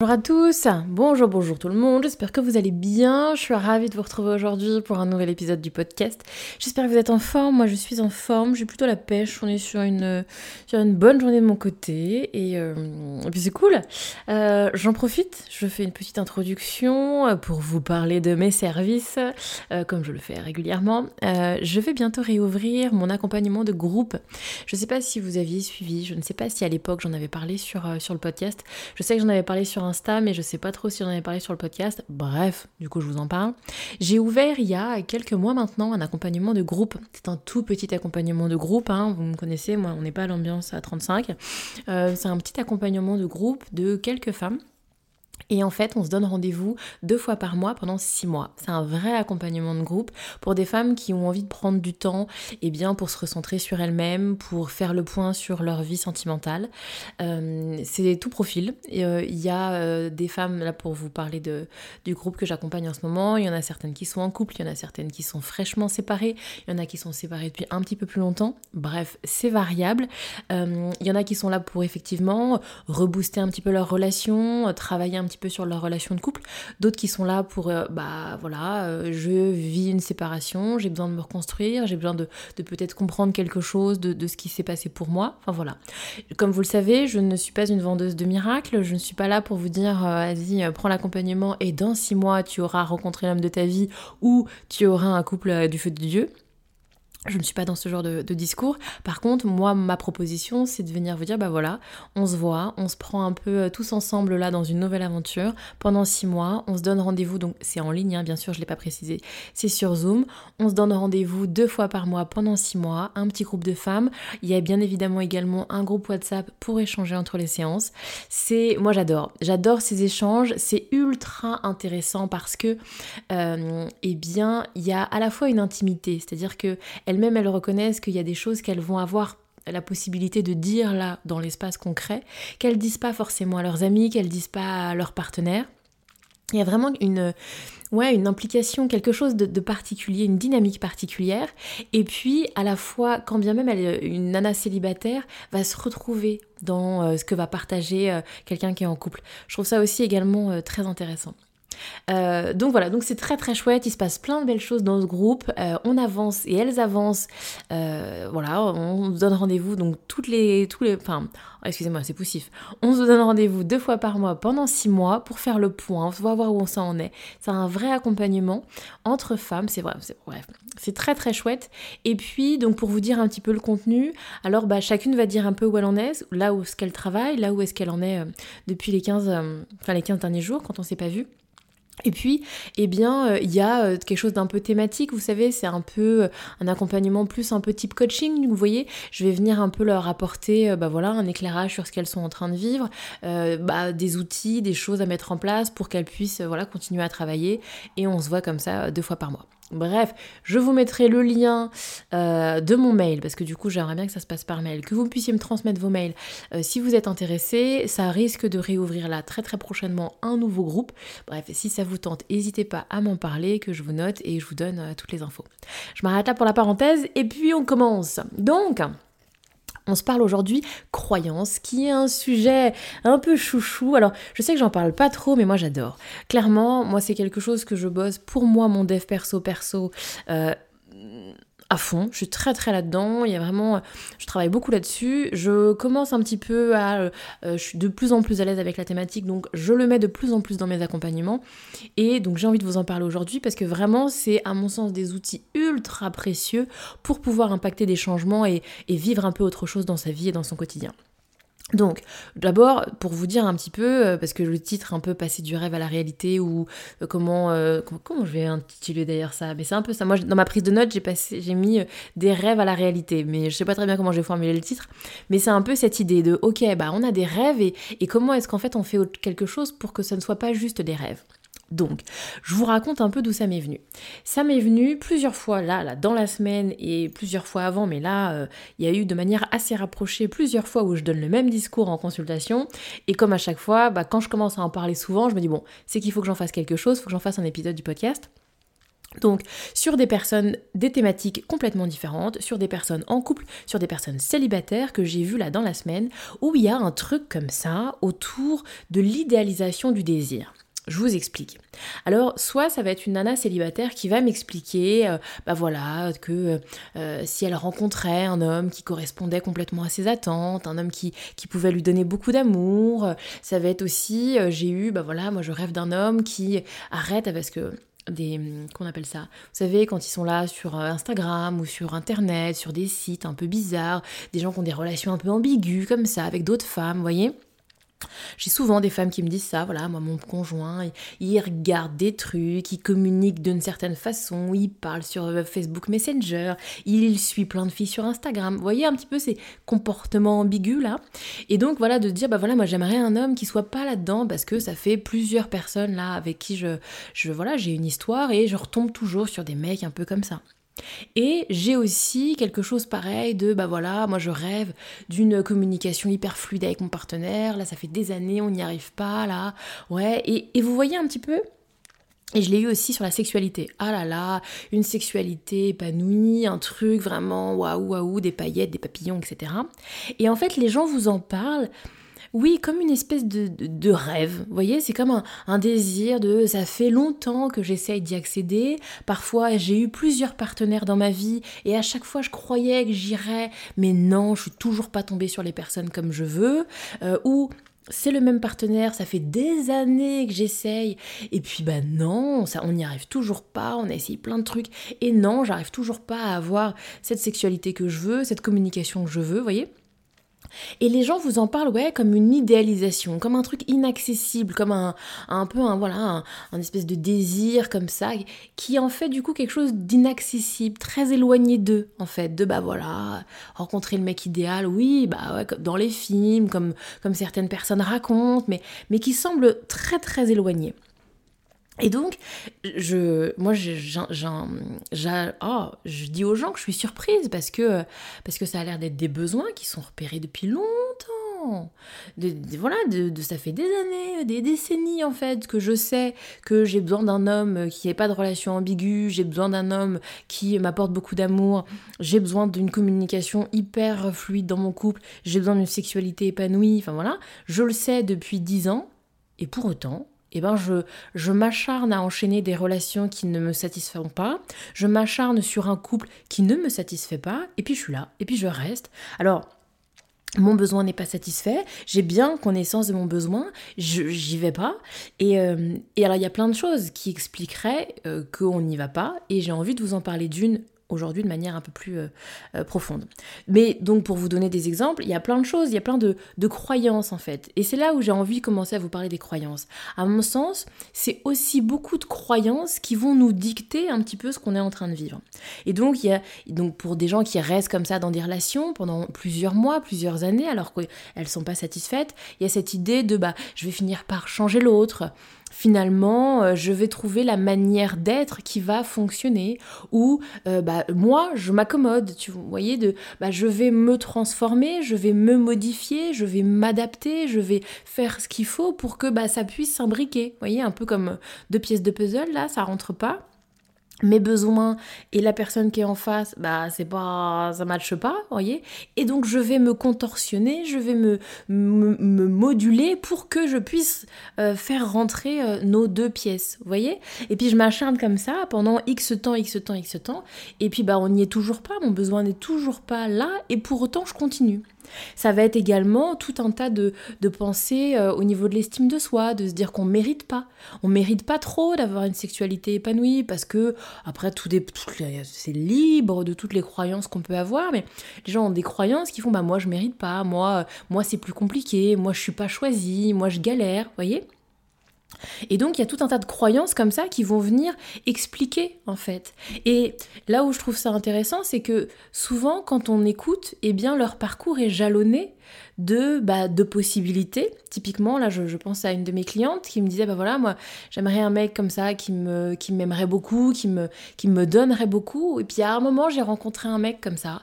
Bonjour à tous, bonjour bonjour tout le monde, j'espère que vous allez bien, je suis ravie de vous retrouver aujourd'hui pour un nouvel épisode du podcast. J'espère que vous êtes en forme, moi je suis en forme, j'ai plutôt la pêche, on est sur une, sur une bonne journée de mon côté et, euh, puis c'est cool. Euh, j'en profite, je fais une petite introduction pour vous parler de mes services, euh, comme je le fais régulièrement. je vais bientôt réouvrir mon accompagnement de groupe. Je ne sais pas si vous aviez suivi, je ne sais pas si à l'époque j'en avais parlé sur, sur le podcast, je sais que j'en avais parlé sur un Insta, mais je sais pas trop si j'en avais parlé sur le podcast. Bref, du coup, je vous en parle. J'ai ouvert il y a quelques mois maintenant un accompagnement de groupe. C'est un tout petit accompagnement de groupe, hein. vous me connaissez, moi, on n'est pas à l'ambiance à 35. Euh, c'est un petit accompagnement de groupe de quelques femmes et en fait, on se donne rendez-vous deux fois par mois pendant six mois. C'est un vrai accompagnement de groupe pour des femmes qui ont envie de prendre du temps et eh bien pour se recentrer sur elles-mêmes, pour faire le point sur leur vie sentimentale. Euh, c'est tout profil. Euh, il y a euh, des femmes, là pour vous parler de, du groupe que j'accompagne en ce moment, il y en a certaines qui sont en couple, il y en a certaines qui sont fraîchement séparées, il y en a qui sont séparées depuis un petit peu plus longtemps. Bref, c'est variable. il y en a qui sont là pour effectivement rebooster un petit peu leur relation, travailler un petit peu sur leur relation de couple, d'autres qui sont là pour, euh, bah voilà, euh, je vis une séparation, j'ai besoin de me reconstruire, j'ai besoin de, peut-être comprendre quelque chose de, ce qui s'est passé pour moi, enfin voilà. Comme vous le savez, je ne suis pas une vendeuse de miracles, je ne suis pas là pour vous dire, euh, vas-y, prends l'accompagnement et dans six mois, tu auras rencontré l'homme de ta vie ou tu auras un couple du feu de Dieu. Je ne suis pas dans ce genre de, discours. Par contre, moi, ma proposition, c'est de venir vous dire, bah voilà, on se voit, on se prend un peu euh, tous ensemble là dans une nouvelle aventure pendant six mois. On se donne rendez-vous, donc c'est en ligne, hein, bien sûr, je ne l'ai pas précisé, c'est sur Zoom. On se donne rendez-vous deux fois par mois pendant six mois, un petit groupe de femmes. Il y a bien évidemment également un groupe WhatsApp pour échanger entre les séances. C'est, moi, j'adore, j'adore ces échanges. C'est ultra intéressant parce que, euh, eh bien, il y a à la fois une intimité, c'est-à-dire que elles-mêmes, elles reconnaissent qu'il y a des choses qu'elles vont avoir la possibilité de dire là dans l'espace concret, qu'elles disent pas forcément à leurs amis, qu'elles disent pas à leurs partenaires. Il y a vraiment une, ouais, une implication, quelque chose de, particulier, une dynamique particulière. Et puis, à la fois, quand bien même une nana célibataire va se retrouver dans euh, ce que va partager euh, quelqu'un qui est en couple. Je trouve ça aussi également euh, très intéressant. Euh, donc voilà, donc c'est très très chouette, il se passe plein de belles choses dans ce groupe, euh, on avance et elles avancent, euh, voilà, on se donne rendez-vous donc toutes les, tous les, enfin, excusez-moi, c'est poussif, on se donne rendez-vous deux fois par mois pendant six mois pour faire le point, on va voir où on s'en est, c'est un vrai accompagnement entre femmes, c'est vrai, c'est bref, c'est très très chouette, et puis donc pour vous dire un petit peu le contenu, alors bah chacune va dire un peu où elle en est, là où est-ce qu'elle travaille, là où est-ce qu'elle en est depuis les 15, enfin les 15 derniers jours quand on s'est pas vu, et puis, eh bien, euh, il y a euh, quelque chose d'un peu thématique, vous savez, c'est un peu euh, un accompagnement plus un peu type coaching, vous voyez, je vais venir un peu leur apporter, bah voilà, un éclairage sur ce qu'elles sont en train de vivre, bah, des outils, des choses à mettre en place pour qu'elles puissent, voilà, continuer à travailler, et on se voit comme ça deux fois par mois. Bref, je vous mettrai le lien euh, de mon mail, parce que du coup j'aimerais bien que ça se passe par mail, que vous puissiez me transmettre vos mails euh, si vous êtes intéressé. Ça risque de réouvrir là très très prochainement un nouveau groupe. Bref, si ça vous tente, n'hésitez pas à m'en parler, que je vous note et je vous donne euh, toutes les infos. Je m'arrête là pour la parenthèse et puis on commence. Donc... On se parle aujourd'hui croyance, qui est un sujet un peu chouchou. Alors, je sais que j'en parle pas trop, mais moi j'adore. Clairement, moi c'est quelque chose que je bosse pour moi, mon dev perso perso. Euh, à fond, je suis très très là-dedans, il y a vraiment, je travaille beaucoup là-dessus, je commence un petit peu à, euh, je suis de plus en plus à l'aise avec la thématique, donc je le mets de plus en plus dans mes accompagnements, et donc j'ai envie de vous en parler aujourd'hui parce que vraiment c'est à mon sens des outils ultra précieux pour pouvoir impacter des changements et vivre un peu autre chose dans sa vie et dans son quotidien. Donc, d'abord, pour vous dire un petit peu, euh, parce que le titre un peu passer du rêve à la réalité, ou euh, comment, euh, comment, je vais intituler d'ailleurs ça, mais c'est un peu ça. Moi, dans ma prise de notes, j'ai passé, j'ai mis des rêves à la réalité, mais je sais pas très bien comment j'ai formulé le titre, mais c'est un peu cette idée de, ok, bah on a des rêves et, et comment est-ce qu'en fait on fait quelque chose pour que ça ne soit pas juste des rêves? Donc, je vous raconte un peu d'où ça m'est venu. Ça m'est venu plusieurs fois là, là, dans la semaine et plusieurs fois avant, mais là, euh, il y a eu de manière assez rapprochée plusieurs fois où je donne le même discours en consultation. Et comme à chaque fois, bah, quand je commence à en parler souvent, je me dis bon, c'est qu'il faut que j'en fasse quelque chose, il faut que j'en fasse un épisode du podcast. Donc, sur des personnes, des thématiques complètement différentes, sur des personnes en couple, sur des personnes célibataires que j'ai vues là dans la semaine, où il y a un truc comme ça autour de l'idéalisation du désir. Je vous explique. Alors, soit ça va être une nana célibataire qui va m'expliquer, euh, bah voilà, que euh, si elle rencontrait un homme qui correspondait complètement à ses attentes, un homme qui, pouvait lui donner beaucoup d'amour, ça va être aussi, euh, j'ai eu, bah voilà, moi je rêve d'un homme qui arrête parce que qu'on appelle ça? Vous savez quand ils sont là sur Instagram ou sur internet sur des sites un peu bizarres des gens qui ont des relations un peu ambiguës comme ça avec d'autres femmes voyez? J'ai souvent des femmes qui me disent ça, voilà, moi mon conjoint, il, regarde des trucs, il communique d'une certaine façon, il parle sur euh, Facebook Messenger, il suit plein de filles sur Instagram. Vous voyez un petit peu ces comportements ambigus là? Et donc voilà, de dire, bah voilà, moi j'aimerais un homme qui soit pas là-dedans parce que ça fait plusieurs personnes là avec qui je, je voilà, j'ai une histoire et je retombe toujours sur des mecs un peu comme ça. Et j'ai aussi quelque chose pareil de, bah voilà, moi je rêve d'une communication hyper fluide avec mon partenaire, là ça fait des années, on n'y arrive pas, là, ouais, et, vous voyez un petit peu et je l'ai eu aussi sur la sexualité. Ah là là, une sexualité épanouie, un truc vraiment waouh waouh, des paillettes, des papillons, etc. Et en fait, les gens vous en parlent oui, comme une espèce de, rêve. Vous voyez, c'est comme un, désir de ça fait longtemps que j'essaye d'y accéder. Parfois, j'ai eu plusieurs partenaires dans ma vie et à chaque fois, je croyais que j'irais, mais non, je suis toujours pas tombée sur les personnes comme je veux. Euh, ou c'est le même partenaire, ça fait des années que j'essaye, et puis bah non, ça, on n'y arrive toujours pas, on a essayé plein de trucs, et non, j'arrive toujours pas à avoir cette sexualité que je veux, cette communication que je veux, vous voyez et les gens vous en parlent, ouais, comme une idéalisation, comme un truc inaccessible, comme un, un peu un, voilà, un, espèce de désir comme ça, qui en fait du coup quelque chose d'inaccessible, très éloigné d'eux, en fait, de bah voilà, rencontrer le mec idéal, oui, bah ouais, dans les films, comme, comme certaines personnes racontent, mais, mais qui semble très très éloigné. Et donc, je, moi, je, oh, je dis aux gens que je suis surprise parce que, parce que ça a l'air d'être des besoins qui sont repérés depuis longtemps. De, voilà, de, ça fait des années, des décennies en fait, que je sais que j'ai besoin d'un homme qui n'ait pas de relation ambiguë, j'ai besoin d'un homme qui m'apporte beaucoup d'amour, j'ai besoin d'une communication hyper fluide dans mon couple, j'ai besoin d'une sexualité épanouie, enfin voilà. Je le sais depuis dix ans, et pour autant, eh ben je, je m'acharne à enchaîner des relations qui ne me satisfont pas, je m'acharne sur un couple qui ne me satisfait pas, et puis je suis là, et puis je reste. Alors, mon besoin n'est pas satisfait, j'ai bien connaissance de mon besoin, j'y vais pas. Et, euh, et, alors il y a plein de choses qui expliqueraient euh, qu'on n'y va pas, et j'ai envie de vous en parler d'une aujourd'hui de manière un peu plus euh, euh, profonde. Mais donc pour vous donner des exemples, il y a plein de choses, il y a plein de, croyances en fait. Et c'est là où j'ai envie de commencer à vous parler des croyances. À mon sens, c'est aussi beaucoup de croyances qui vont nous dicter un petit peu ce qu'on est en train de vivre. Et donc, il y a, donc pour des gens qui restent comme ça dans des relations pendant plusieurs mois, plusieurs années, alors qu'elles ne sont pas satisfaites, il y a cette idée de bah, je vais finir par changer l'autre finalement, euh, je vais trouver la manière d'être qui va fonctionner. Ou euh, bah, moi, je m'accommode, tu voyez, de, bah, je vais me transformer, je vais me modifier, je vais m'adapter, je vais faire ce qu'il faut pour que bah, ça puisse s'imbriquer. Vous voyez, un peu comme deux pièces de puzzle, là, ça rentre pas mes besoins et la personne qui est en face, bah c'est pas ça matche pas, voyez. Et donc je vais me contorsionner, je vais me, me, moduler pour que je puisse euh, faire rentrer euh, nos deux pièces, voyez. Et puis je m'acharne comme ça pendant X temps, X temps, X temps, et puis bah on n'y est toujours pas, mon besoin n'est toujours pas là, et pour autant je continue. Ça va être également tout un tas de, pensées euh, au niveau de l'estime de soi, de se dire qu'on mérite pas. On mérite pas trop d'avoir une sexualité épanouie parce que, après, tout c'est libre de toutes les croyances qu'on peut avoir, mais les gens ont des croyances qui font bah moi je mérite pas, moi, moi c'est plus compliqué, moi je suis pas choisi, moi je galère, voyez? Et donc il y a tout un tas de croyances comme ça qui vont venir expliquer en fait. Et là où je trouve ça intéressant, c'est que souvent quand on écoute, eh bien leur parcours est jalonné de, bah, de possibilités. Typiquement, là je, pense à une de mes clientes qui me disait, bah voilà, moi j'aimerais un mec comme ça qui me qui m'aimerait beaucoup, qui me, qui me donnerait beaucoup. Et puis à un moment j'ai rencontré un mec comme ça.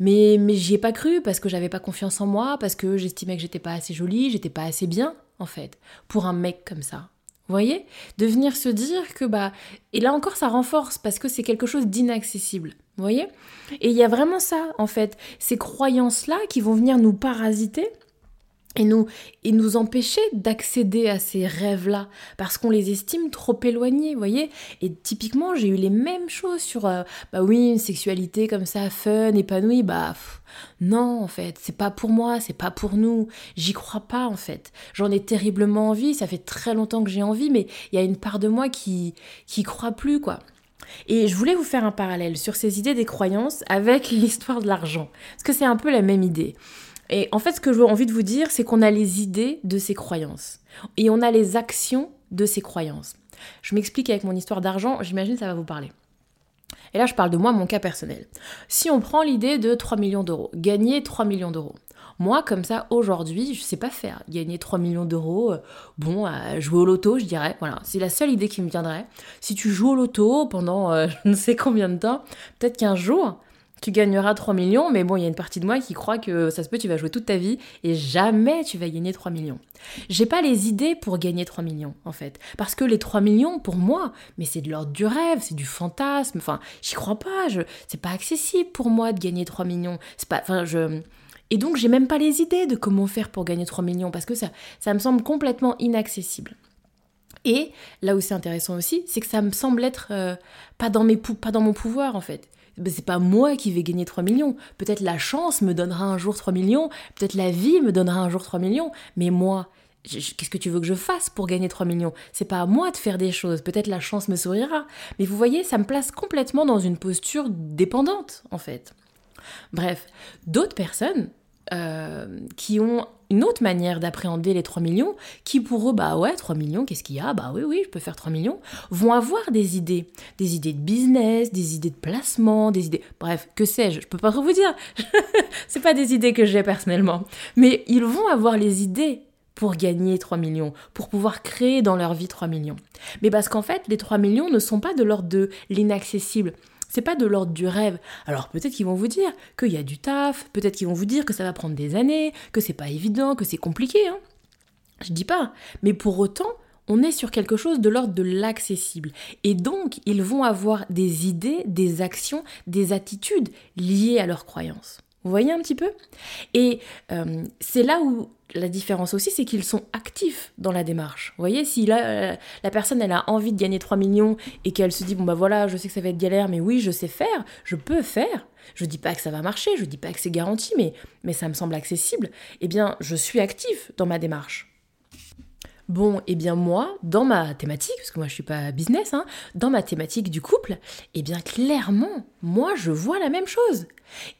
Mais, mais j'y ai pas cru parce que j'avais pas confiance en moi, parce que j'estimais que j'étais pas assez jolie, j'étais pas assez bien en fait, pour un mec comme ça. Vous voyez? De venir se dire que, bah, et là encore, ça renforce parce que c'est quelque chose d'inaccessible. Vous voyez? Et il y a vraiment ça, en fait, ces croyances-là qui vont venir nous parasiter et nous, et nous empêcher d'accéder à ces rêves-là parce qu'on les estime trop éloignés, vous voyez Et typiquement, j'ai eu les mêmes choses sur, euh, bah oui, une sexualité comme ça, fun, épanouie, bah non, en fait, c'est pas pour moi, c'est pas pour nous, j'y crois pas, en fait. J'en ai terriblement envie, ça fait très longtemps que j'ai envie, mais il y a une part de moi qui, qui croit plus, quoi. Et je voulais vous faire un parallèle sur ces idées des croyances avec l'histoire de l'argent, parce que c'est un peu la même idée. Et en fait, ce que j'ai envie de vous dire, c'est qu'on a les idées de ces croyances et on a les actions de ces croyances. Je m'explique avec mon histoire d'argent, j'imagine que ça va vous parler. Et là, je parle de moi, mon cas personnel. Si on prend l'idée de 3 millions d'euros, gagner 3 millions d'euros. Moi, comme ça, aujourd'hui, je sais pas faire. Gagner 3 millions d'euros, euh, bon, jouer au loto, je dirais. Voilà, c'est la seule idée qui me viendrait. Si tu joues au loto pendant euh, je ne sais combien de temps, peut-être qu'un jour, tu gagneras 3 millions, mais bon, il y a une partie de moi qui croit que ça se peut, tu vas jouer toute ta vie et jamais tu vas gagner 3 millions. J'ai pas les idées pour gagner 3 millions, en fait. Parce que les 3 millions, pour moi, mais c'est de l'ordre du rêve, c'est du fantasme, enfin, j'y crois pas, je, c'est pas accessible pour moi de gagner 3 millions. C'est pas, enfin, je, et donc, j'ai même pas les idées de comment faire pour gagner 3 millions, parce que ça, ça me semble complètement inaccessible. Et là où c'est intéressant aussi, c'est que ça me semble être euh, pas, dans mes pas dans mon pouvoir en fait. Ben, c'est pas moi qui vais gagner 3 millions. Peut-être la chance me donnera un jour 3 millions, peut-être la vie me donnera un jour 3 millions, mais moi, qu'est-ce que tu veux que je fasse pour gagner 3 millions? C'est pas à moi de faire des choses, peut-être la chance me sourira. Mais vous voyez, ça me place complètement dans une posture dépendante, en fait. Bref, d'autres personnes euh, qui ont une autre manière d'appréhender les 3 millions, qui pour eux, bah ouais, 3 millions, qu'est-ce qu'il y a? Bah oui, oui, je peux faire 3 millions, vont avoir des idées, des idées de business, des idées de placement, des idées, bref, que sais-je, je peux pas trop vous dire, c'est pas des idées que j'ai personnellement, mais ils vont avoir les idées pour gagner 3 millions, pour pouvoir créer dans leur vie 3 millions. Mais parce qu'en fait, les 3 millions ne sont pas de l'ordre de l'inaccessible. C'est pas de l'ordre du rêve. Alors peut-être qu'ils vont vous dire qu'il y a du taf, peut-être qu'ils vont vous dire que ça va prendre des années, que c'est pas évident, que c'est compliqué. Hein. Je dis pas. Mais pour autant, on est sur quelque chose de l'ordre de l'accessible. Et donc, ils vont avoir des idées, des actions, des attitudes liées à leurs croyances. Vous voyez un petit peu? Et euh, c'est là où la différence aussi, c'est qu'ils sont actifs dans la démarche. Vous voyez, si la, la personne, elle a envie de gagner 3 millions et qu'elle se dit, bon bah voilà, je sais que ça va être galère, mais oui, je sais faire, je peux faire. Je dis pas que ça va marcher, je dis pas que c'est garanti, mais, mais ça me semble accessible. Eh bien, je suis actif dans ma démarche. Bon, eh bien moi, dans ma thématique, parce que moi je suis pas business, hein, dans ma thématique du couple, eh bien clairement, moi je vois la même chose.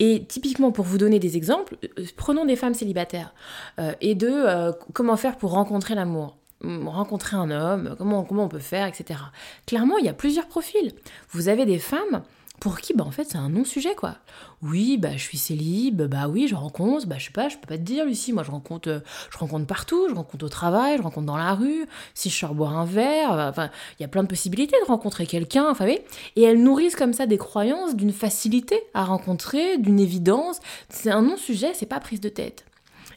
Et typiquement, pour vous donner des exemples, euh, prenons des femmes célibataires euh, et de euh, comment faire pour rencontrer l'amour? Rencontrer un homme, comment, comment on peut faire, etc. Clairement, il y a plusieurs profils. Vous avez des femmes pour qui, bah, en fait, c'est un non-sujet, quoi. Oui, bah, je suis célib, bah oui, je rencontre, bah, je sais pas, je peux pas te dire, Lucie, moi, je rencontre, euh, je rencontre partout, je rencontre au travail, je rencontre dans la rue, si je sors boire un verre, euh, enfin, il y a plein de possibilités de rencontrer quelqu'un, enfin, oui. Et elles nourrissent comme ça des croyances d'une facilité à rencontrer, d'une évidence. C'est un non-sujet, c'est pas prise de tête.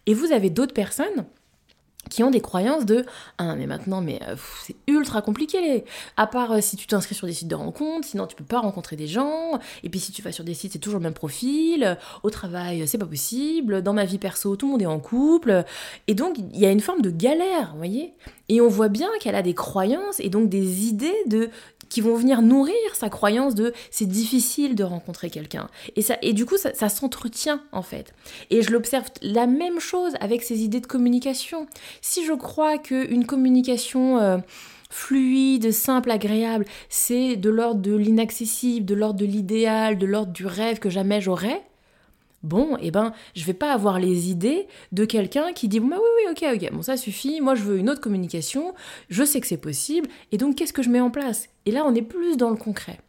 Et vous avez d'autres personnes qui ont des croyances de ah mais maintenant mais euh, c'est ultra compliqué à part euh, si tu t'inscris sur des sites de rencontres sinon tu peux pas rencontrer des gens. Et puis si tu vas sur des sites c'est toujours le même profil. Au travail c'est pas possible. Dans ma vie perso tout le monde est en couple et donc il y a une forme de galère vous voyez. Et on voit bien qu'elle a des croyances et donc des idées de qui vont venir nourrir sa croyance de c'est difficile de rencontrer quelqu'un. Et, ça, et du coup, ça, s'entretient en fait. Et je l'observe la même chose avec ces idées de communication. Si je crois qu'une communication... Euh, fluide, simple, agréable, c'est de l'ordre de l'inaccessible, de l'ordre de l'idéal, de l'ordre du rêve que jamais j'aurais, Bon, eh ben, je vais pas avoir les idées de quelqu'un qui dit bah oui, oui, ok, ok, bon, ça suffit, moi je veux une autre communication, je sais que c'est possible, et donc qu'est-ce que je mets en place? Et là, on est plus dans le concret.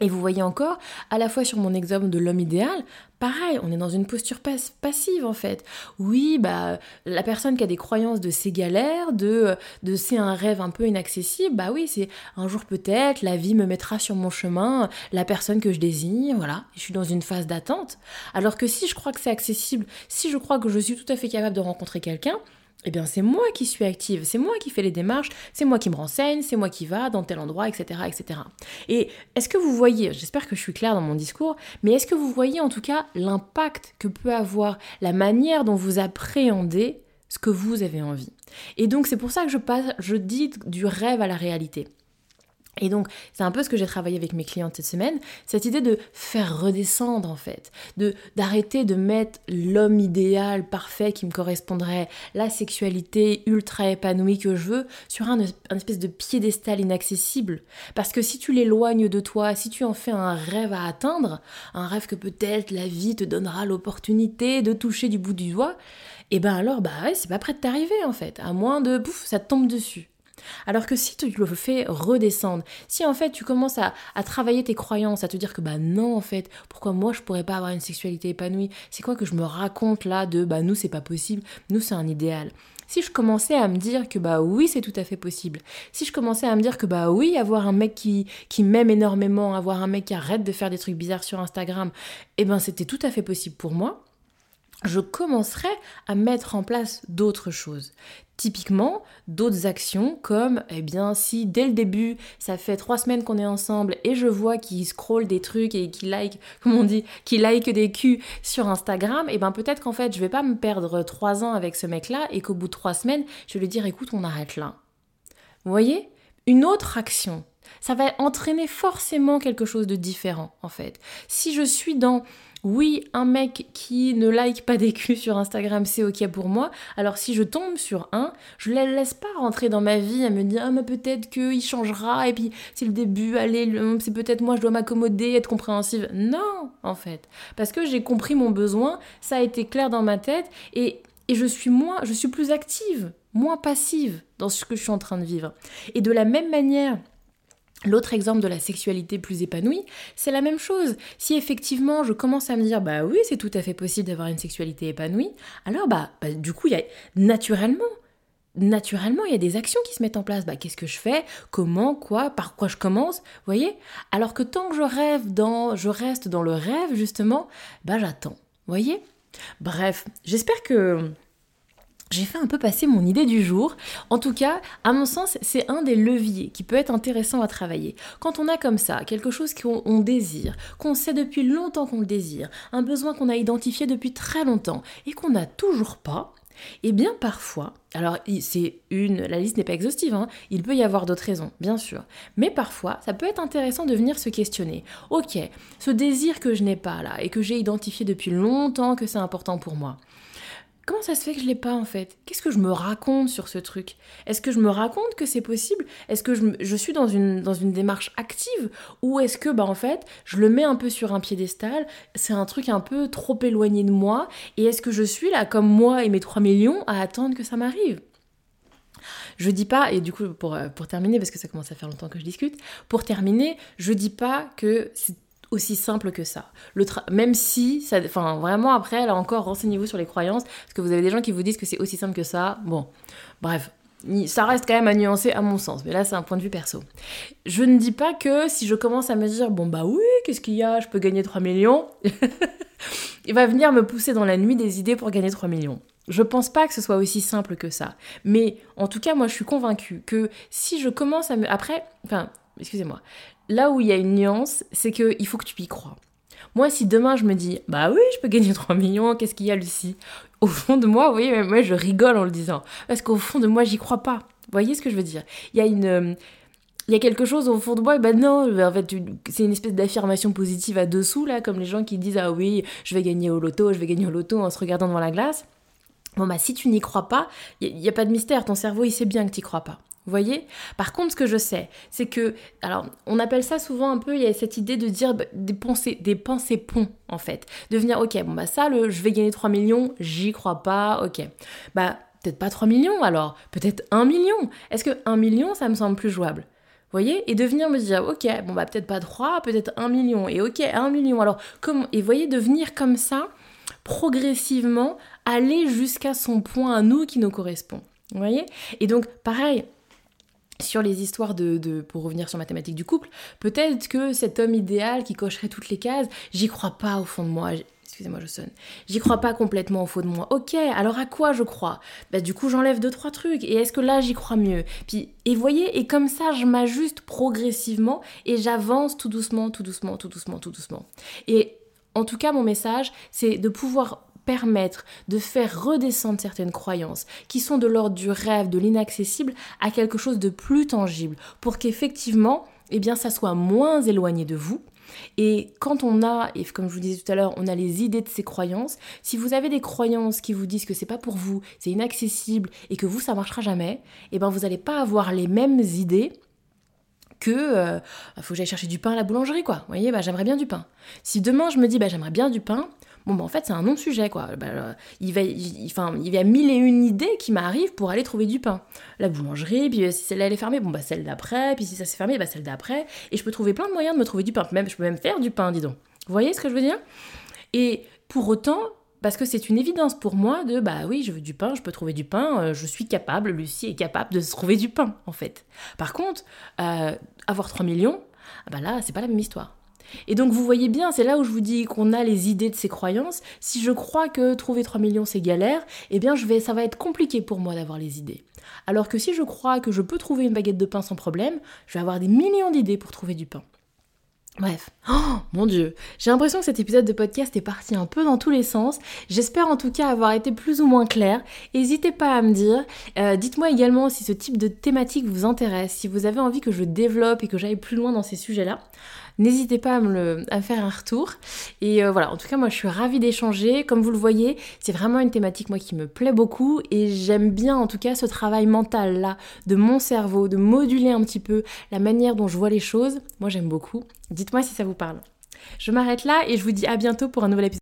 Et vous voyez encore, à la fois sur mon exemple de l'homme idéal, pareil, on est dans une posture passive en fait. Oui, bah la personne qui a des croyances de c'est galère, de, de c'est un rêve un peu inaccessible, bah oui, c'est un jour peut-être, la vie me mettra sur mon chemin la personne que je désire, voilà, je suis dans une phase d'attente. Alors que si je crois que c'est accessible, si je crois que je suis tout à fait capable de rencontrer quelqu'un, eh bien c'est moi qui suis active, c'est moi qui fais les démarches, c'est moi qui me renseigne, c'est moi qui va dans tel endroit, etc. etc. Et est-ce que vous voyez, j'espère que je suis claire dans mon discours, mais est-ce que vous voyez en tout cas l'impact que peut avoir la manière dont vous appréhendez ce que vous avez envie? Et donc c'est pour ça que je, passe, je dis du rêve à la réalité. Et donc, c'est un peu ce que j'ai travaillé avec mes clientes cette semaine, cette idée de faire redescendre en fait, de d'arrêter de mettre l'homme idéal parfait qui me correspondrait, la sexualité ultra épanouie que je veux, sur un, un espèce de piédestal inaccessible. Parce que si tu l'éloignes de toi, si tu en fais un rêve à atteindre, un rêve que peut-être la vie te donnera l'opportunité de toucher du bout du doigt, et eh ben alors, bah c'est pas prêt de t'arriver en fait, à moins de, pouf, ça te tombe dessus. Alors que si tu le fais redescendre, si en fait tu commences à, travailler tes croyances, à te dire que bah non en fait, pourquoi moi je pourrais pas avoir une sexualité épanouie? C'est quoi que je me raconte là de bah nous c'est pas possible, nous c'est un idéal. Si je commençais à me dire que bah oui c'est tout à fait possible, si je commençais à me dire que bah oui avoir un mec qui, qui m'aime énormément, avoir un mec qui arrête de faire des trucs bizarres sur Instagram, eh ben c'était tout à fait possible pour moi, je commencerai à mettre en place d'autres choses. Typiquement, d'autres actions comme, eh bien, si dès le début, ça fait trois semaines qu'on est ensemble et je vois qu'il scrolle des trucs et qu'il like, comme on dit, qu'il like des culs sur Instagram, eh bien peut-être qu'en fait, je vais pas me perdre trois ans avec ce mec-là et qu'au bout de trois semaines, je vais lui dire, écoute, on arrête là. Vous voyez? Une autre action ça va entraîner forcément quelque chose de différent en fait. Si je suis dans oui, un mec qui ne like pas des culs sur Instagram, c'est ok pour moi. Alors si je tombe sur un, je ne le laisse pas rentrer dans ma vie à me dire ah mais peut-être qu'il changera et puis c'est le début, allez, c'est peut-être moi je dois m'accommoder, être compréhensive. Non, en fait, parce que j'ai compris mon besoin, ça a été clair dans ma tête et et je suis moins, je suis plus active, moins passive dans ce que je suis en train de vivre. Et de la même manière, L'autre exemple de la sexualité plus épanouie, c'est la même chose. Si effectivement je commence à me dire bah oui c'est tout à fait possible d'avoir une sexualité épanouie, alors bah, bah du coup il y a naturellement naturellement, il y a des actions qui se mettent en place. Bah, qu'est-ce que je fais? Comment? Quoi? Par quoi je commence? Vous voyez? Alors que tant que je rêve dans, je reste dans le rêve justement, bah j'attends. Voyez? Bref, j'espère que j'ai fait un peu passer mon idée du jour. En tout cas, à mon sens, c'est un des leviers qui peut être intéressant à travailler. Quand on a comme ça quelque chose qu'on désire, qu'on sait depuis longtemps qu'on le désire, un besoin qu'on a identifié depuis très longtemps et qu'on n'a toujours pas, eh bien parfois, alors c'est une, la liste n'est pas exhaustive, hein, il peut y avoir d'autres raisons, bien sûr, mais parfois ça peut être intéressant de venir se questionner. Ok, ce désir que je n'ai pas là et que j'ai identifié depuis longtemps que c'est important pour moi, Comment ça se fait que je l'ai pas en fait? Qu'est-ce que je me raconte sur ce truc? Est-ce que je me raconte que c'est possible? Est-ce que je, suis dans une, démarche active? Ou est-ce que bah en fait je le mets un peu sur un piédestal C'est un truc un peu trop éloigné de moi? Et est-ce que je suis là comme moi et mes 3 millions à attendre que ça m'arrive? Je dis pas, et du coup pour, pour terminer, parce que ça commence à faire longtemps que je discute, pour terminer, je dis pas que c'est aussi simple que ça. Le même si, enfin vraiment après, là encore, renseignez-vous sur les croyances, parce que vous avez des gens qui vous disent que c'est aussi simple que ça. Bon, bref, ça reste quand même à nuancer à mon sens, mais là c'est un point de vue perso. Je ne dis pas que si je commence à me dire, bon bah oui, qu'est-ce qu'il y a, je peux gagner 3 millions, il va venir me pousser dans la nuit des idées pour gagner 3 millions. Je pense pas que ce soit aussi simple que ça. Mais en tout cas, moi je suis convaincue que si je commence à me... Après, enfin, excusez-moi, là où il y a une nuance, c'est qu'il faut que tu y crois. Moi, si demain je me dis, bah oui, je peux gagner 3 millions, qu'est-ce qu'il y a, Lucie? Au fond de moi, vous voyez, moi je rigole en le disant. Parce qu'au fond de moi, j'y crois pas. Vous voyez ce que je veux dire? Il y a une. il y a quelque chose au fond de moi, et ben non, en fait, c'est une espèce d'affirmation positive à dessous, là, comme les gens qui disent Ah oui, je vais gagner au loto, je vais gagner au loto en se regardant devant la glace. Bon, bah, si tu n'y crois pas, il n'y a, pas de mystère, ton cerveau, il sait bien que tu n'y crois pas. Vous voyez? Par contre, ce que je sais, c'est que, alors, on appelle ça souvent un peu, il y a cette idée de dire bah, des pensées, des pensées en fait. De venir, ok, bon, bah, ça, le je vais gagner 3 millions, j'y crois pas, ok. Bah, peut-être pas 3 millions alors, peut-être 1 million. Est-ce que 1 million, ça me semble plus jouable? Voyez? Et de venir me dire, ok, bon bah peut-être pas 3, peut-être 1 million, et ok, 1 million. Alors, comment Et voyez, de venir comme ça, progressivement, aller jusqu'à son point à nous qui nous correspond. Vous voyez? Et donc, pareil, sur les histoires de, de, pour revenir sur ma thématique du couple, peut-être que cet homme idéal qui cocherait toutes les cases, j'y crois pas au fond de moi, excusez-moi, je sonne. J'y crois pas complètement au fond de moi. Ok, alors à quoi je crois? Bah du coup j'enlève deux trois trucs. Et est-ce que là j'y crois mieux? Puis et voyez, et comme ça je m'ajuste progressivement et j'avance tout doucement, tout doucement, tout doucement, tout doucement. Et en tout cas mon message, c'est de pouvoir permettre de faire redescendre certaines croyances qui sont de l'ordre du rêve, de l'inaccessible, à quelque chose de plus tangible, pour qu'effectivement, eh bien, ça soit moins éloigné de vous, et quand on a, et comme je vous disais tout à l'heure, on a les idées de ces croyances, si vous avez des croyances qui vous disent que c'est pas pour vous, c'est inaccessible et que vous ça marchera jamais, eh ben vous n'allez pas avoir les mêmes idées que euh, faut que j'aille chercher du pain à la boulangerie quoi. Vous voyez, bah j'aimerais bien du pain. Si demain je me dis bah j'aimerais bien du pain, bon bah en fait c'est un non-sujet quoi. Bah, euh, il, va, il y a mille et une idées qui m'arrivent pour aller trouver du pain. La boulangerie, puis euh, si celle-là elle est fermée, bon bah celle d'après, puis si ça s'est fermé, bah celle d'après. Et je peux trouver plein de moyens de me trouver du pain. Même, je peux même faire du pain, dis donc. Vous voyez ce que je veux dire? Et pour autant, parce que c'est une évidence pour moi de bah oui, je veux du pain, je peux trouver du pain, euh, je suis capable, Lucie est capable de se trouver du pain en fait. Par contre, avoir 3 millions, bah là, c'est pas la même histoire. Et donc vous voyez bien, c'est là où je vous dis qu'on a les idées de ces croyances. Si je crois que trouver 3 millions c'est galère, eh bien je vais, ça va être compliqué pour moi d'avoir les idées. Alors que si je crois que je peux trouver une baguette de pain sans problème, je vais avoir des millions d'idées pour trouver du pain. Bref, oh mon dieu, j'ai l'impression que cet épisode de podcast est parti un peu dans tous les sens. J'espère en tout cas avoir été plus ou moins clair. N'hésitez pas à me dire. Euh, dites-moi également si ce type de thématique vous intéresse, si vous avez envie que je développe et que j'aille plus loin dans ces sujets-là n'hésitez pas à me, faire un retour. Et euh, voilà, en tout cas, moi je suis ravie d'échanger. Comme vous le voyez, c'est vraiment une thématique moi qui me plaît beaucoup et j'aime bien en tout cas ce travail mental là de mon cerveau, de moduler un petit peu la manière dont je vois les choses. Moi j'aime beaucoup. Dites-moi si ça vous parle. Je m'arrête là et je vous dis à bientôt pour un nouvel épisode.